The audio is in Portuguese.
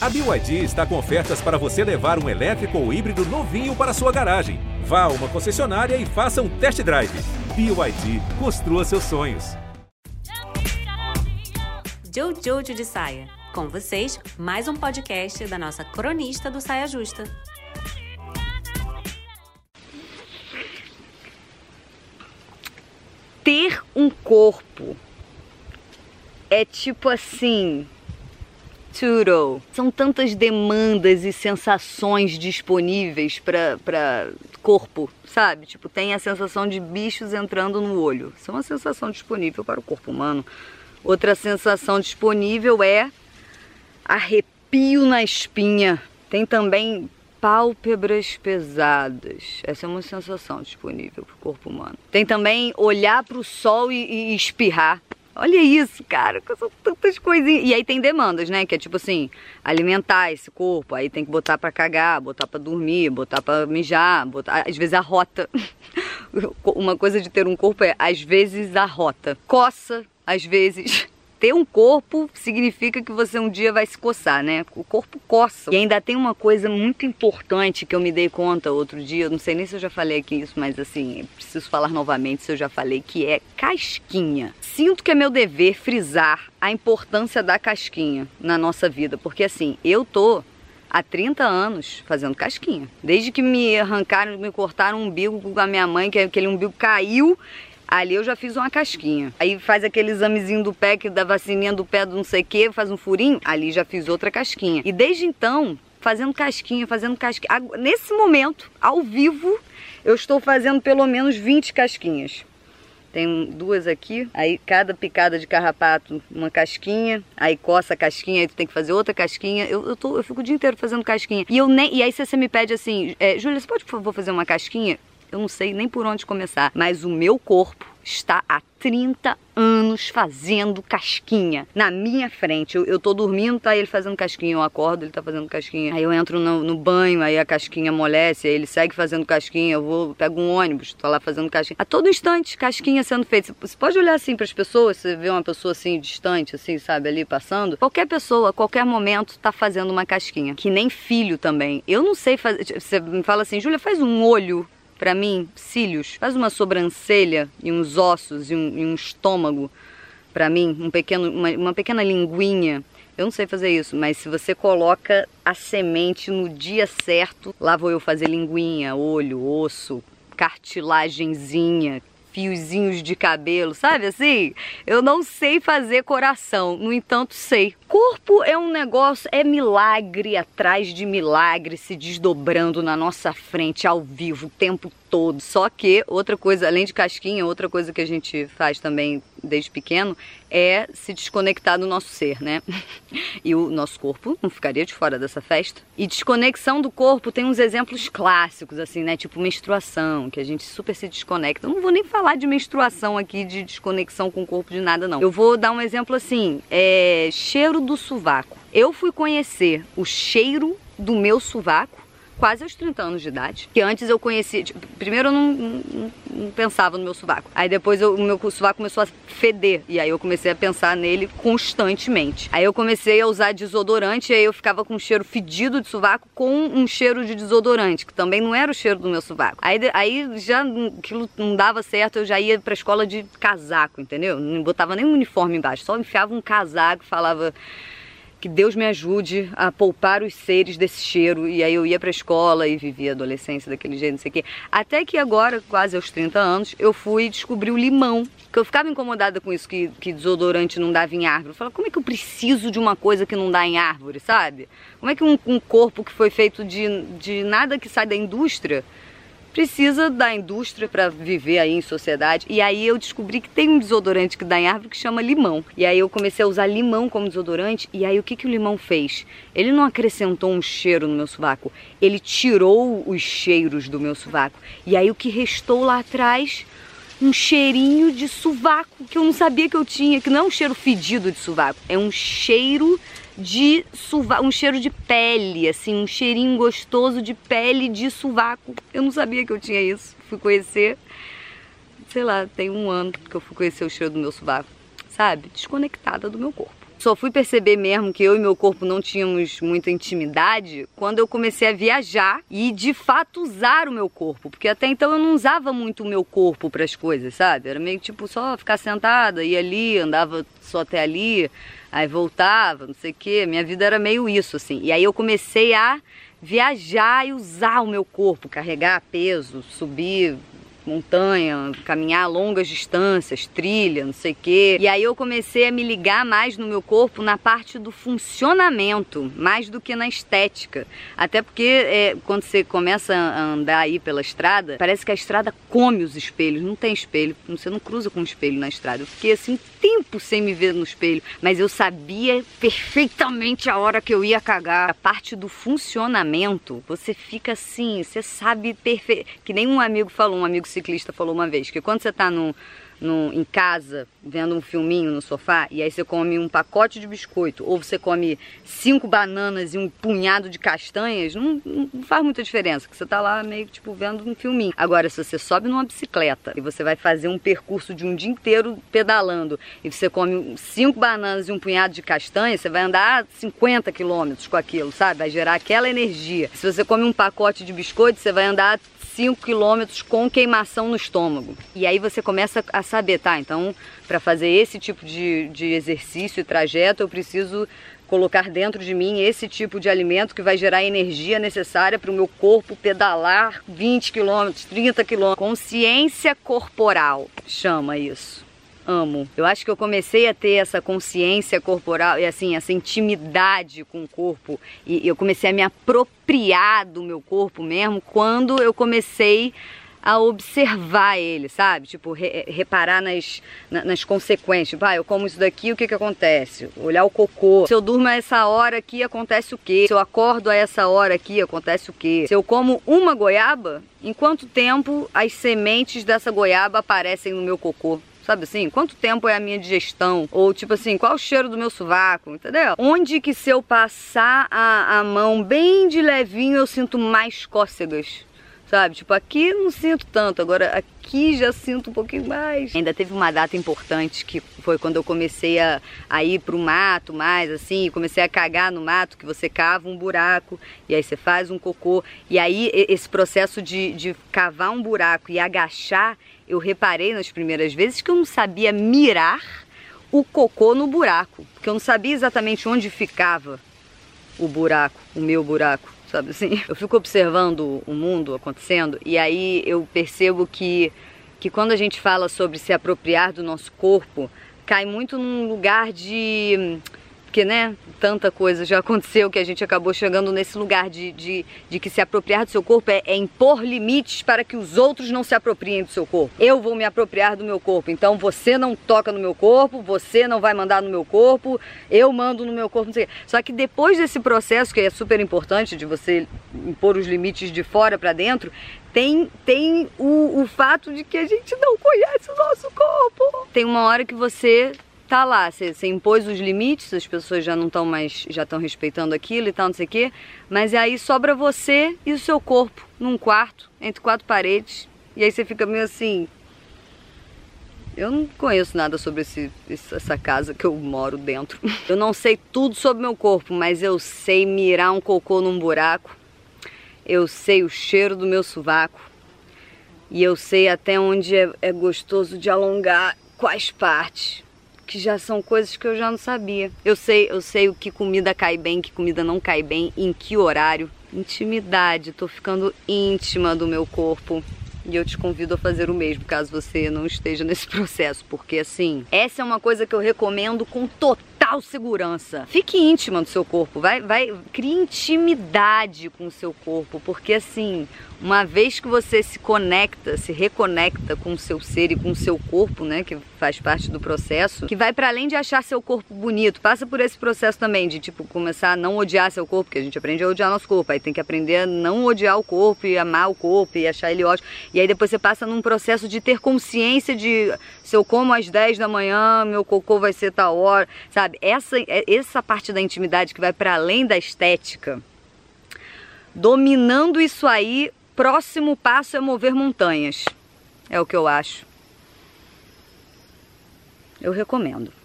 A BYD está com ofertas para você levar um elétrico ou híbrido novinho para sua garagem. Vá a uma concessionária e faça um test drive. BYD, construa seus sonhos. Jojo de Saia. Com vocês, mais um podcast da nossa cronista do Saia Justa. Ter um corpo é tipo assim, tudo. São tantas demandas e sensações disponíveis para corpo, sabe? Tipo, tem a sensação de bichos entrando no olho. Isso é uma sensação disponível para o corpo humano. Outra sensação disponível é arrepio na espinha. Tem também pálpebras pesadas. Essa é uma sensação disponível para o corpo humano. Tem também olhar para o sol e, e espirrar. Olha isso, cara, são tantas coisinhas. E aí tem demandas, né? Que é tipo assim, alimentar esse corpo, aí tem que botar para cagar, botar para dormir, botar para mijar, botar, às vezes a rota. Uma coisa de ter um corpo é às vezes a rota. Coça, às vezes ter um corpo significa que você um dia vai se coçar, né? O corpo coça. E ainda tem uma coisa muito importante que eu me dei conta outro dia, não sei nem se eu já falei aqui isso, mas assim, preciso falar novamente se eu já falei, que é casquinha. Sinto que é meu dever frisar a importância da casquinha na nossa vida, porque assim, eu tô há 30 anos fazendo casquinha. Desde que me arrancaram, me cortaram o umbigo com a minha mãe, que aquele umbigo caiu Ali eu já fiz uma casquinha. Aí faz aquele examezinho do pé, que da vacininha do pé do não sei o que, faz um furinho. Ali já fiz outra casquinha. E desde então, fazendo casquinha, fazendo casquinha. Nesse momento, ao vivo, eu estou fazendo pelo menos 20 casquinhas. Tem duas aqui, aí cada picada de carrapato, uma casquinha, aí coça a casquinha, aí tu tem que fazer outra casquinha. Eu, eu, tô, eu fico o dia inteiro fazendo casquinha. E, eu nem, e aí você me pede assim, é, Júlia, você pode por favor fazer uma casquinha? Eu não sei nem por onde começar, mas o meu corpo está há 30 anos fazendo casquinha na minha frente. Eu, eu tô dormindo, tá ele fazendo casquinha, eu acordo, ele tá fazendo casquinha. Aí eu entro no, no banho, aí a casquinha amolece, aí ele segue fazendo casquinha, eu vou, pego um ônibus, tô lá fazendo casquinha. A todo instante, casquinha sendo feita. Você pode olhar assim para as pessoas, você vê uma pessoa assim distante, assim, sabe, ali passando. Qualquer pessoa, a qualquer momento, tá fazendo uma casquinha. Que nem filho também. Eu não sei fazer. Você me fala assim, Júlia, faz um olho para mim, cílios, faz uma sobrancelha e uns ossos e um, e um estômago para mim, um pequeno, uma, uma pequena linguinha. Eu não sei fazer isso, mas se você coloca a semente no dia certo, lá vou eu fazer linguinha, olho, osso, cartilagenzinha, fiozinhos de cabelo, sabe assim? Eu não sei fazer coração, no entanto sei. Corpo é um negócio, é milagre atrás de milagre se desdobrando na nossa frente ao vivo o tempo todo. Só que outra coisa, além de casquinha, outra coisa que a gente faz também desde pequeno é se desconectar do nosso ser, né? E o nosso corpo não ficaria de fora dessa festa. E desconexão do corpo tem uns exemplos clássicos, assim, né? Tipo menstruação, que a gente super se desconecta. Eu não vou nem falar de menstruação aqui, de desconexão com o corpo de nada, não. Eu vou dar um exemplo assim: é cheiro do sovaco. Eu fui conhecer o cheiro do meu sovaco quase aos 30 anos de idade. Que antes eu conhecia. Tipo, primeiro eu não, não, não, pensava no meu sovaco. Aí depois eu, o meu sovaco começou a feder. E aí eu comecei a pensar nele constantemente. Aí eu comecei a usar desodorante. E aí eu ficava com um cheiro fedido de sovaco com um cheiro de desodorante, que também não era o cheiro do meu sovaco. Aí, aí já aquilo não dava certo. Eu já ia pra escola de casaco, entendeu? Não botava nem um uniforme embaixo. Só enfiava um casaco e falava que Deus me ajude a poupar os seres desse cheiro. E aí eu ia pra escola e vivia a adolescência daquele jeito, não sei o quê. Até que agora, quase aos 30 anos, eu fui descobrir o limão. Que eu ficava incomodada com isso, que, que desodorante não dava em árvore. Eu falava, como é que eu preciso de uma coisa que não dá em árvore, sabe? Como é que um, um corpo que foi feito de, de nada que sai da indústria precisa da indústria para viver aí em sociedade. E aí eu descobri que tem um desodorante que dá em árvore que chama limão. E aí eu comecei a usar limão como desodorante. E aí o que, que o limão fez? Ele não acrescentou um cheiro no meu sovaco, ele tirou os cheiros do meu sovaco. E aí o que restou lá atrás? um cheirinho de sovaco que eu não sabia que eu tinha, que não é um cheiro fedido de sovaco, é um cheiro de sovaco, um cheiro de pele, assim, um cheirinho gostoso de pele de sovaco. Eu não sabia que eu tinha isso. Fui conhecer, sei lá, tem um ano que eu fui conhecer o cheiro do meu sovaco, sabe? Desconectada do meu corpo. Só fui perceber mesmo que eu e meu corpo não tínhamos muita intimidade quando eu comecei a viajar e de fato usar o meu corpo, porque até então eu não usava muito o meu corpo para as coisas, sabe? Era meio tipo só ficar sentada, ia ali, andava só até ali, aí voltava, não sei o quê. Minha vida era meio isso assim. E aí eu comecei a viajar e usar o meu corpo, carregar peso, subir montanha, caminhar longas distâncias, trilha, não sei o quê. E aí eu comecei a me ligar mais no meu corpo na parte do funcionamento, mais do que na estética. Até porque é, quando você começa a andar aí pela estrada, parece que a estrada come os espelhos. Não tem espelho, você não cruza com um espelho na estrada. Eu fiquei assim tempo sem me ver no espelho, mas eu sabia perfeitamente a hora que eu ia cagar. A parte do funcionamento, você fica assim, você sabe perfeito. Que nem um amigo falou, um amigo ciclista falou uma vez, que quando você tá no, no, em casa, vendo um filminho no sofá, e aí você come um pacote de biscoito, ou você come cinco bananas e um punhado de castanhas, não, não faz muita diferença, que você tá lá meio que tipo vendo um filminho. Agora, se você sobe numa bicicleta e você vai fazer um percurso de um dia inteiro pedalando, e você come cinco bananas e um punhado de castanhas, você vai andar 50 quilômetros com aquilo, sabe? Vai gerar aquela energia. Se você come um pacote de biscoito, você vai andar 5 quilômetros com queimação no estômago. E aí você começa a saber, tá? Então, para fazer esse tipo de, de exercício e trajeto, eu preciso colocar dentro de mim esse tipo de alimento que vai gerar a energia necessária para o meu corpo pedalar 20 quilômetros, 30 quilômetros. Consciência corporal chama isso amo. Eu acho que eu comecei a ter essa consciência corporal e assim, essa intimidade com o corpo e eu comecei a me apropriar do meu corpo mesmo quando eu comecei a observar ele, sabe? Tipo, re reparar nas, na, nas consequências. Tipo, ah, eu como isso daqui, o que que acontece? Olhar o cocô. Se eu durmo a essa hora aqui, acontece o quê? Se eu acordo a essa hora aqui, acontece o quê? Se eu como uma goiaba, em quanto tempo as sementes dessa goiaba aparecem no meu cocô? Sabe assim? Quanto tempo é a minha digestão? Ou tipo assim, qual o cheiro do meu sovaco? Entendeu? Onde que se eu passar a, a mão bem de levinho eu sinto mais cócegas? Sabe? Tipo, aqui não sinto tanto, agora aqui já sinto um pouquinho mais. Ainda teve uma data importante que foi quando eu comecei a, a ir pro mato mais, assim, comecei a cagar no mato, que você cava um buraco e aí você faz um cocô. E aí esse processo de, de cavar um buraco e agachar eu reparei nas primeiras vezes que eu não sabia mirar o cocô no buraco, porque eu não sabia exatamente onde ficava o buraco, o meu buraco, sabe assim? Eu fico observando o mundo acontecendo e aí eu percebo que que quando a gente fala sobre se apropriar do nosso corpo, cai muito num lugar de porque, né, tanta coisa já aconteceu que a gente acabou chegando nesse lugar de, de, de que se apropriar do seu corpo é, é, impor limites para que os outros não se apropriem do seu corpo. Eu vou me apropriar do meu corpo, então você não toca no meu corpo, você não vai mandar no meu corpo, eu mando no meu corpo, não sei. Só que depois desse processo, que é super importante de você impor os limites de fora para dentro, tem, tem o, o fato de que a gente não conhece o nosso corpo. Tem uma hora que você tá lá, você, você impôs os limites, as pessoas já não estão mais, já estão respeitando aquilo e tal, não sei o quê, mas aí sobra você e o seu corpo num quarto, entre quatro paredes, e aí você fica meio assim. Eu não conheço nada sobre esse, essa casa que eu moro dentro. Eu não sei tudo sobre meu corpo, mas eu sei mirar um cocô num buraco. Eu sei o cheiro do meu sovaco. E eu sei até onde é, é gostoso de alongar quais partes que já são coisas que eu já não sabia. Eu sei, eu sei o que comida cai bem, que comida não cai bem, em que horário. Intimidade, tô ficando íntima do meu corpo. E eu te convido a fazer o mesmo, caso você não esteja nesse processo, porque assim, essa é uma coisa que eu recomendo com total segurança. Fique íntima do seu corpo, vai, vai, crie intimidade com o seu corpo, porque assim, uma vez que você se conecta, se reconecta com o seu ser e com o seu corpo, né, que faz parte do processo, que vai para além de achar seu corpo bonito, passa por esse processo também de tipo começar a não odiar seu corpo, porque a gente aprende a odiar nosso corpo, aí tem que aprender a não odiar o corpo e amar o corpo e achar ele ótimo. E aí depois você passa num processo de ter consciência de se eu como às 10 da manhã, meu cocô vai ser tal hora, sabe? Essa essa parte da intimidade que vai para além da estética. Dominando isso aí, próximo passo é mover montanhas. É o que eu acho. Eu recomendo.